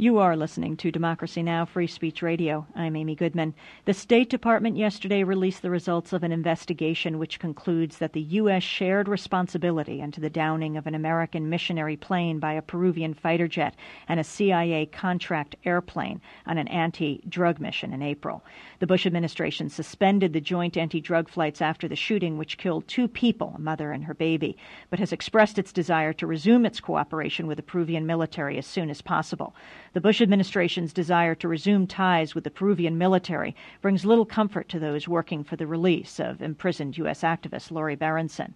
You are listening to Democracy Now! Free Speech Radio. I'm Amy Goodman. The State Department yesterday released the results of an investigation which concludes that the U.S. shared responsibility into the downing of an American missionary plane by a Peruvian fighter jet and a CIA contract airplane on an anti drug mission in April. The Bush administration suspended the joint anti drug flights after the shooting, which killed two people, a mother and her baby, but has expressed its desire to resume its cooperation with the Peruvian military as soon as possible. The Bush administration's desire to resume ties with the Peruvian military brings little comfort to those working for the release of imprisoned U.S. activist Lori Berenson.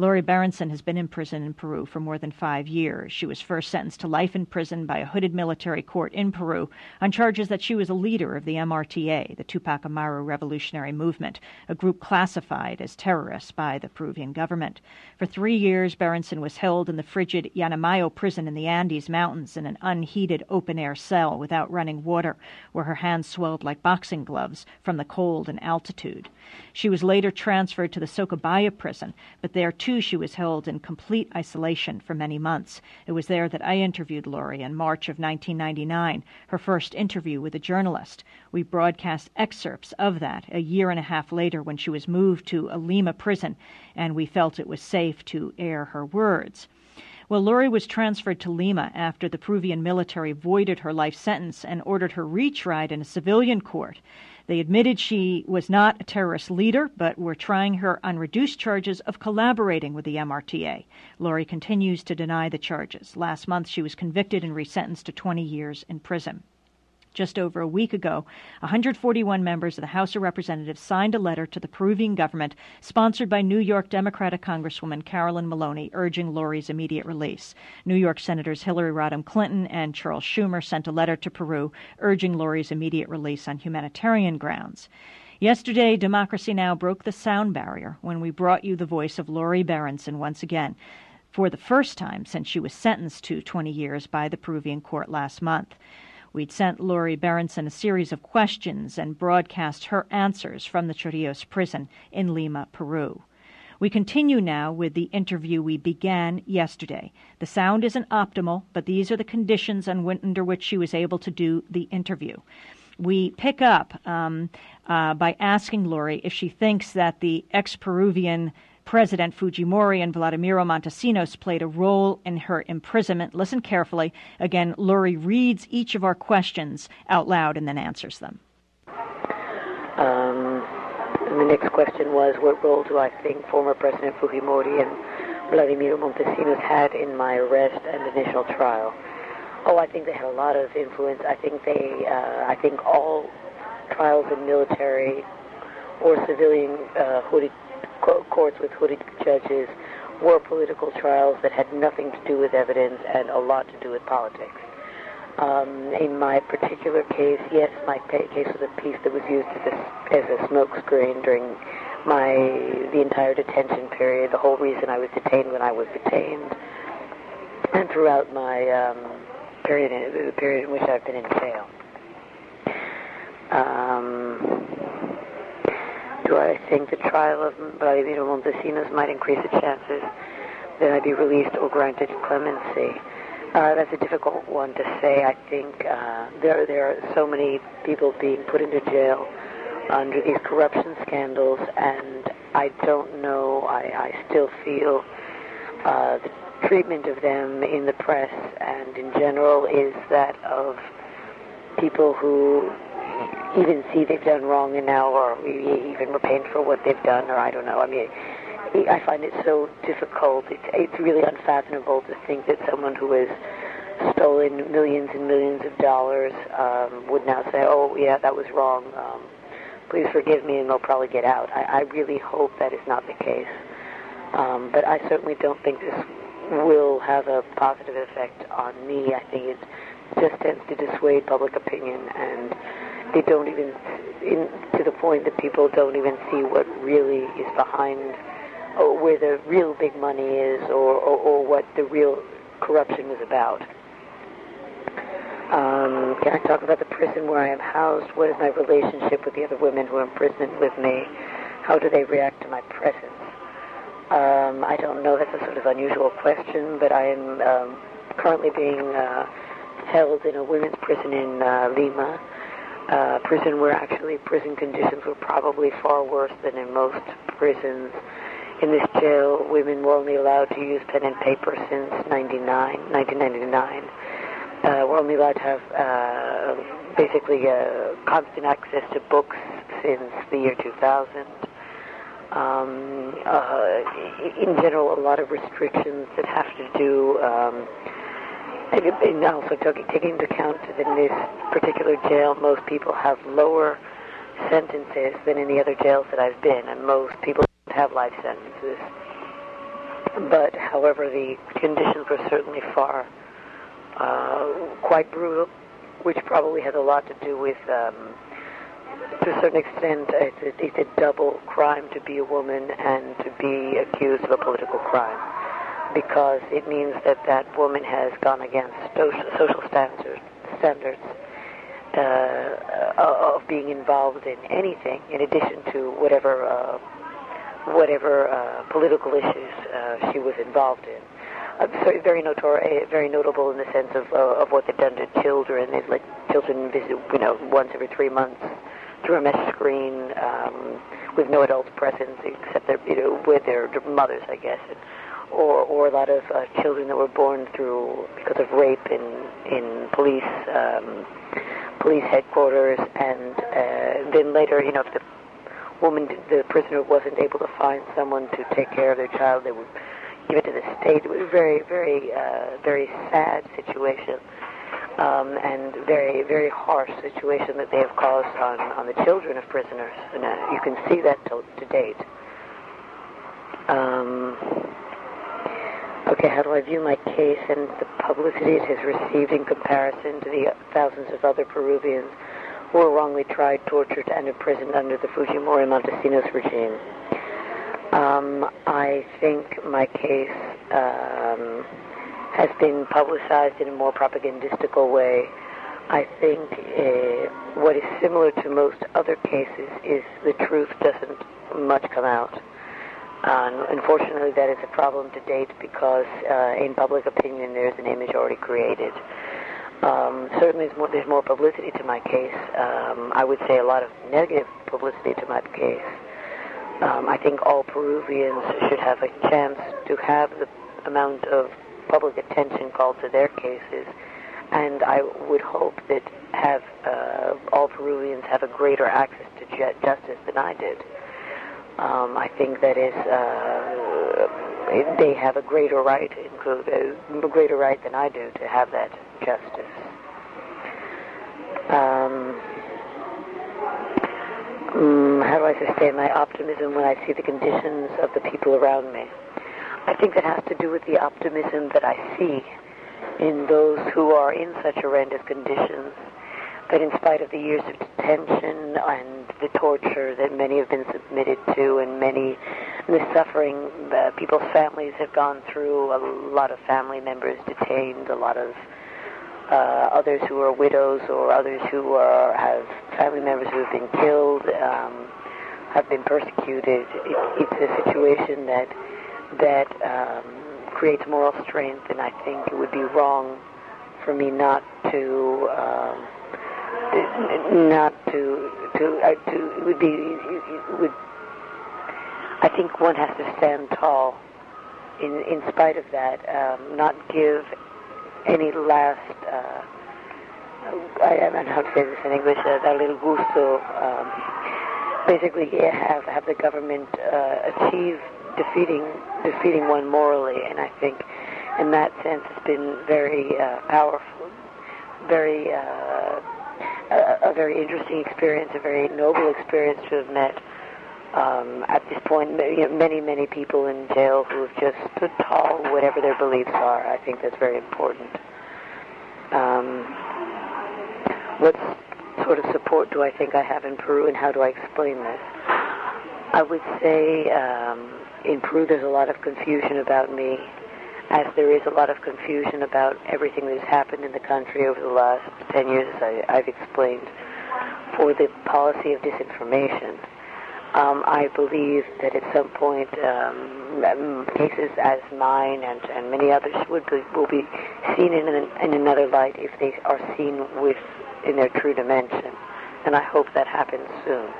Lori Berenson has been in prison in Peru for more than five years. She was first sentenced to life in prison by a hooded military court in Peru on charges that she was a leader of the MRTA, the Tupac Amaru Revolutionary Movement, a group classified as terrorists by the Peruvian government. For three years, Berenson was held in the frigid Yanamayo prison in the Andes Mountains in an unheated open air cell without running water, where her hands swelled like boxing gloves from the cold and altitude. She was later transferred to the Socabaya prison, but there too too, she was held in complete isolation for many months. It was there that I interviewed Lori in March of 1999, her first interview with a journalist. We broadcast excerpts of that a year and a half later when she was moved to a Lima prison, and we felt it was safe to air her words. Well, Lori was transferred to Lima after the Peruvian military voided her life sentence and ordered her retried in a civilian court. They admitted she was not a terrorist leader, but were trying her on reduced charges of collaborating with the MRTA. Lori continues to deny the charges. Last month, she was convicted and resentenced to 20 years in prison. Just over a week ago, 141 members of the House of Representatives signed a letter to the Peruvian government sponsored by New York Democratic Congresswoman Carolyn Maloney urging Lori's immediate release. New York Senators Hillary Rodham Clinton and Charles Schumer sent a letter to Peru urging Lori's immediate release on humanitarian grounds. Yesterday, Democracy Now! broke the sound barrier when we brought you the voice of Lori Berenson once again for the first time since she was sentenced to 20 years by the Peruvian court last month. We'd sent Lori Berenson a series of questions and broadcast her answers from the Chorrillos prison in Lima, Peru. We continue now with the interview we began yesterday. The sound isn't optimal, but these are the conditions under which she was able to do the interview. We pick up um, uh, by asking Lori if she thinks that the ex Peruvian President Fujimori and Vladimiro Montesinos played a role in her imprisonment. Listen carefully. Again, Lori reads each of our questions out loud and then answers them. Um, the next question was What role do I think former President Fujimori and Vladimiro Montesinos had in my arrest and initial trial? Oh, I think they had a lot of influence. I think they, uh, I think all trials in military or civilian uh, hooded courts with hooded judges were political trials that had nothing to do with evidence and a lot to do with politics. Um, in my particular case, yes, my case was a piece that was used as a, as a smokescreen during my the entire detention period, the whole reason I was detained when I was detained, and throughout my um, period, in, the period in which I've been in jail. Um, do I think the trial of Vladimir Montesinos might increase the chances that I'd be released or granted clemency? Uh, that's a difficult one to say. I think uh, there there are so many people being put into jail under these corruption scandals, and I don't know. I, I still feel uh, the treatment of them in the press and in general is that of people who even see they've done wrong and now or even repent for what they've done or I don't know. I mean, I find it so difficult. It's, it's really unfathomable to think that someone who has stolen millions and millions of dollars um, would now say, oh, yeah, that was wrong. Um, please forgive me, and they'll probably get out. I, I really hope that is not the case. Um, but I certainly don't think this will have a positive effect on me. I think it just tends to dissuade public opinion and they don't even, in, to the point that people don't even see what really is behind, or where the real big money is, or, or, or what the real corruption was about. Um, can I talk about the prison where I am housed? What is my relationship with the other women who are imprisoned with me? How do they react to my presence? Um, I don't know. That's a sort of unusual question, but I am um, currently being uh, held in a women's prison in uh, Lima, uh, prison where actually prison conditions were probably far worse than in most prisons. In this jail, women were only allowed to use pen and paper since 99, 1999. Uh, we're only allowed to have uh, basically uh, constant access to books since the year 2000. Um, uh, in general, a lot of restrictions that have to do, um, and also taking into account that in this particular jail, most people have lower sentences than in the other jails that I've been, and most people have life sentences. But, however, the conditions were certainly far uh, quite brutal, which probably has a lot to do with, um, to a certain extent, it's a, it's a double crime to be a woman and to be accused of a political crime, because it means that that woman has gone against social, standards, standards uh, of being involved in anything, in addition to whatever uh, whatever uh, political issues uh, she was involved in uh, very, very notorious, very notable in the sense of uh, of what they've done to children. They've let children visit, you know, once every three months through a mesh screen um, with no adults present except their, you know, with their mothers, I guess. And, or, or a lot of uh, children that were born through because of rape in in police um, police headquarters, and uh, then later, you know, if the woman, the prisoner, wasn't able to find someone to take care of their child, they would give it to the state. It was a very, very, uh, very sad situation. Um, and very, very harsh situation that they have caused on, on the children of prisoners. And uh, you can see that to, to date. Um, okay, how do I view my case and the publicity it has received in comparison to the thousands of other Peruvians who were wrongly tried, tortured, and imprisoned under the Fujimori Montesinos regime? Um, I think my case um, has been publicized in a more propagandistical way. I think uh, what is similar to most other cases is the truth doesn't much come out. Uh, unfortunately, that is a problem to date because uh, in public opinion there's an image already created. Um, certainly, there's more, publicity to my case. Um, I would say a lot of negative publicity to my case. Um, I think all Peruvians should have a chance to have the amount of public attention called to their cases, and I would hope that have uh, all Peruvians have a greater access to ju- justice than I did. Um, I think that is uh, they have a greater right, include a greater right than I do to have that justice. Um, um, how do I sustain my optimism when I see the conditions of the people around me? I think that has to do with the optimism that I see in those who are in such horrendous conditions. That in spite of the years of detention and the torture that many have been submitted to, and many the suffering that people's families have gone through, a lot of family members detained, a lot of uh, others who are widows or others who are, have family members who have been killed, um, have been persecuted. It, it's a situation that that um, creates moral strength, and I think it would be wrong for me not to um, not to to uh, to it would be it would. I think one has to stand tall. In in spite of that, um, not give any last, uh, I don't know how to say this in English, uh, that little gusto, um, basically have, have the government uh, achieve defeating, defeating one morally, and I think in that sense it's been very uh, powerful, very, uh, a, a very interesting experience, a very noble experience to have met um, at this point, many, many people in jail who have just stood tall, whatever their beliefs are. I think that's very important. Um, what sort of support do I think I have in Peru, and how do I explain this? I would say um, in Peru there's a lot of confusion about me, as there is a lot of confusion about everything that has happened in the country over the last 10 years, as I, I've explained, for the policy of disinformation. Um, I believe that at some point um, cases as mine and, and many others would be, will be seen in, an, in another light if they are seen with in their true dimension, and I hope that happens soon.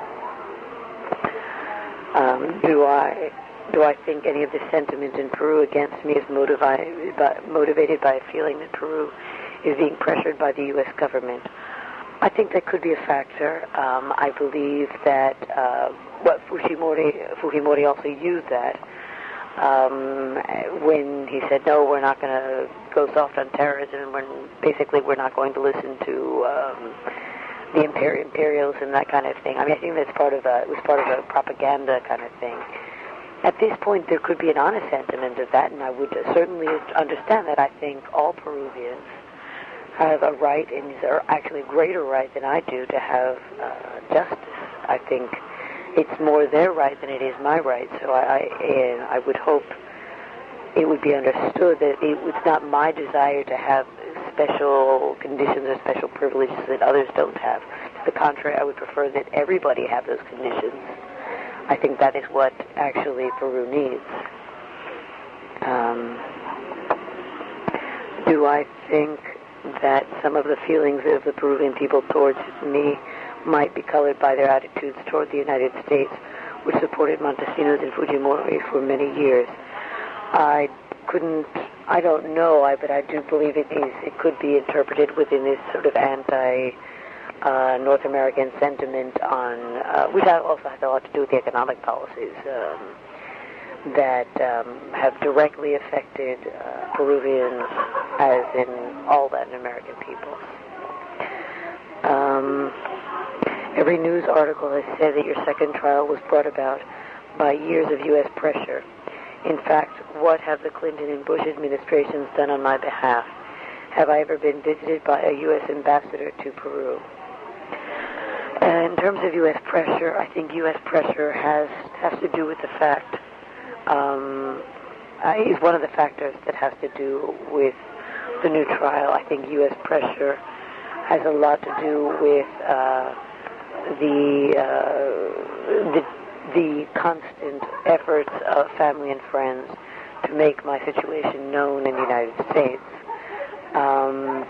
Um, do I do I think any of the sentiment in Peru against me is motivated by, motivated by a feeling that Peru is being pressured by the U.S. government? I think that could be a factor. Um, I believe that uh, what Fujimori, Fujimori also used that um, when he said, no, we're not going to go soft on terrorism, when basically we're not going to listen to um, the imperial, imperials and that kind of thing. I mean, I think that's part of a, it was part of a propaganda kind of thing. At this point, there could be an honest sentiment of that, and I would certainly understand that. I think all Peruvians have a right, and are actually a greater right than I do, to have uh, justice. I think it's more their right than it is my right. So I, I, I would hope it would be understood that it, it's not my desire to have special conditions or special privileges that others don't have. To the contrary, I would prefer that everybody have those conditions. I think that is what actually Peru needs. Um, do I think that some of the feelings of the Peruvian people towards me might be colored by their attitudes toward the United States, which supported Montesinos and Fujimori for many years. I couldn't, I don't know, I, but I do believe it is, it could be interpreted within this sort of anti uh, North American sentiment on, uh, which also has a lot to do with the economic policies. Um, that um, have directly affected uh, Peruvians, as in all Latin American people. Um, every news article has said that your second trial was brought about by years of U.S. pressure. In fact, what have the Clinton and Bush administrations done on my behalf? Have I ever been visited by a U.S. ambassador to Peru? And in terms of U.S. pressure, I think U.S. pressure has has to do with the fact um, uh, is one of the factors that has to do with the new trial. I think U.S. pressure has a lot to do with uh, the, uh, the the constant efforts of family and friends to make my situation known in the United States. Um,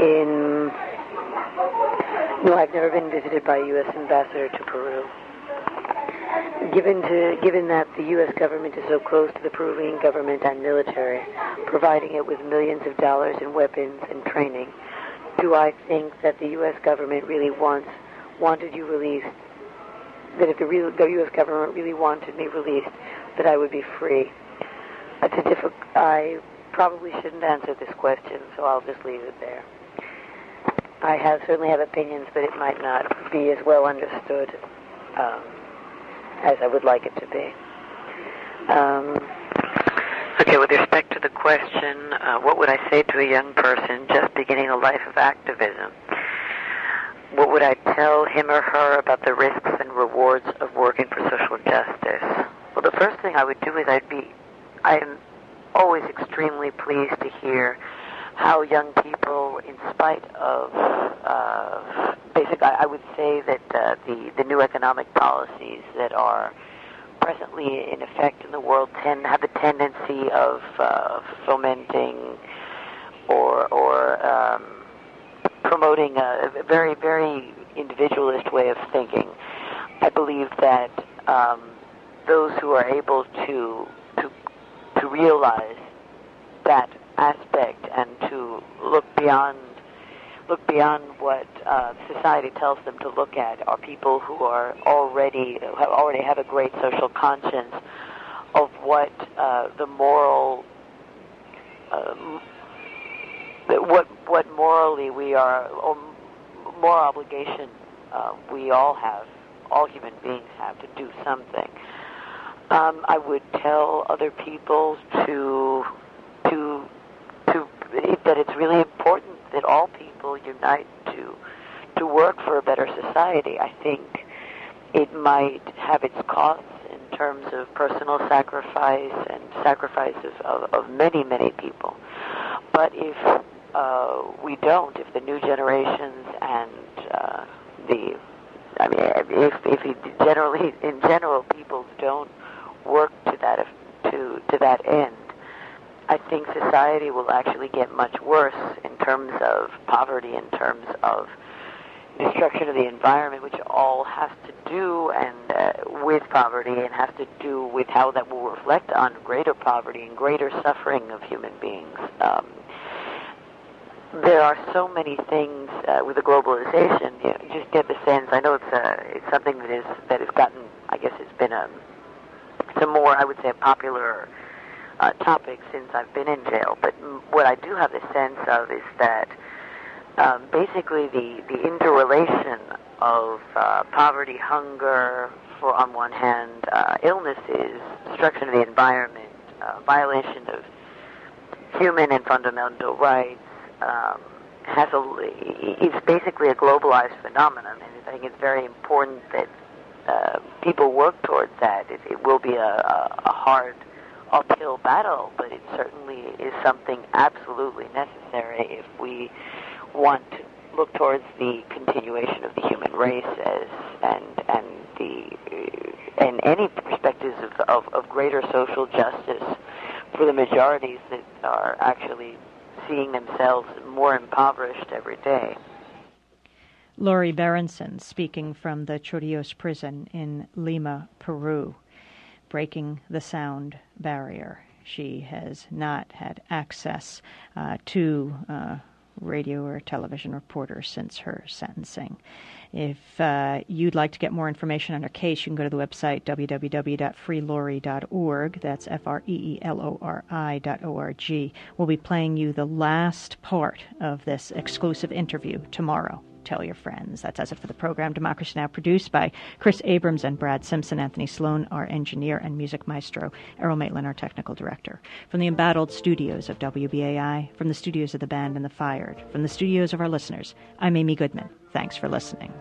in no, I've never been visited by a U.S. ambassador to Peru given to given that the U.S. government is so close to the Peruvian government and military, providing it with millions of dollars in weapons and training, do I think that the U.S. government really wants wanted you released? That if the, real, the U.S. government really wanted me released, that I would be free? That's a difficult. I probably shouldn't answer this question, so I'll just leave it there. I have certainly have opinions, but it might not be as well understood. Um, as I would like it to be. Um, okay, with respect to the question, uh, what would I say to a young person just beginning a life of activism? What would I tell him or her about the risks and rewards of working for social justice? Well, the first thing I would do is I'd be, I'm always extremely pleased to hear how young people, in spite of uh, basic, I, I would say that uh, the the new economic policies that are presently in effect in the world tend have a tendency of uh, fomenting or or um, promoting a, a very very individualist way of thinking. I believe that um, those who are able to to to realize that aspect and to look beyond look beyond what uh, society tells them to look at are people who are already have already have a great social conscience of what uh, the moral um, what what morally we are or more obligation uh, we all have all human beings have to do something. Um, I would tell other people to that it's really important that all people unite to to work for a better society. I think it might have its costs in terms of personal sacrifice and sacrifices of, of many, many people. But if uh, we don't, if the new generations and uh, the I mean, if if generally in general people don't work to that to to that end, I think society will actually get much worse in terms of poverty, in terms of destruction of the environment, which all has to do and uh, with poverty and has to do with how that will reflect on greater poverty and greater suffering of human beings. Um, there are so many things uh, with the globalization. You, know, you just get the sense. I know it's uh, it's something that is that has gotten. I guess it's been a it's a more I would say a popular uh, topic since I've been in jail. But what I do have a sense of is that um, basically the, the interrelation of uh, poverty, hunger, for on one hand, uh, illnesses, destruction of the environment, uh, violation of human and fundamental rights, um, has a, it's basically a globalized phenomenon, and I think it's very important that uh, people work towards that. It, it will be a, a, a hard uphill battle, but it certainly is something absolutely necessary if we want to look towards the continuation of the human race as and and the and any perspectives of, of, of greater social justice for the majorities that are actually seeing themselves more impoverished every day. Lori Berenson speaking from the Chorrillos prison in Lima, Peru, breaking the sound barrier. She has not had access uh, to uh, radio or television reporter since her sentencing. If uh, you'd like to get more information on her case, you can go to the website www.freelori.org. That's F R E E L O R I.org. We'll be playing you the last part of this exclusive interview tomorrow tell your friends. That's as it for the program Democracy Now! produced by Chris Abrams and Brad Simpson, Anthony Sloan, our engineer and music maestro, Errol Maitland, our technical director. From the embattled studios of WBAI, from the studios of the banned and the fired, from the studios of our listeners, I'm Amy Goodman. Thanks for listening.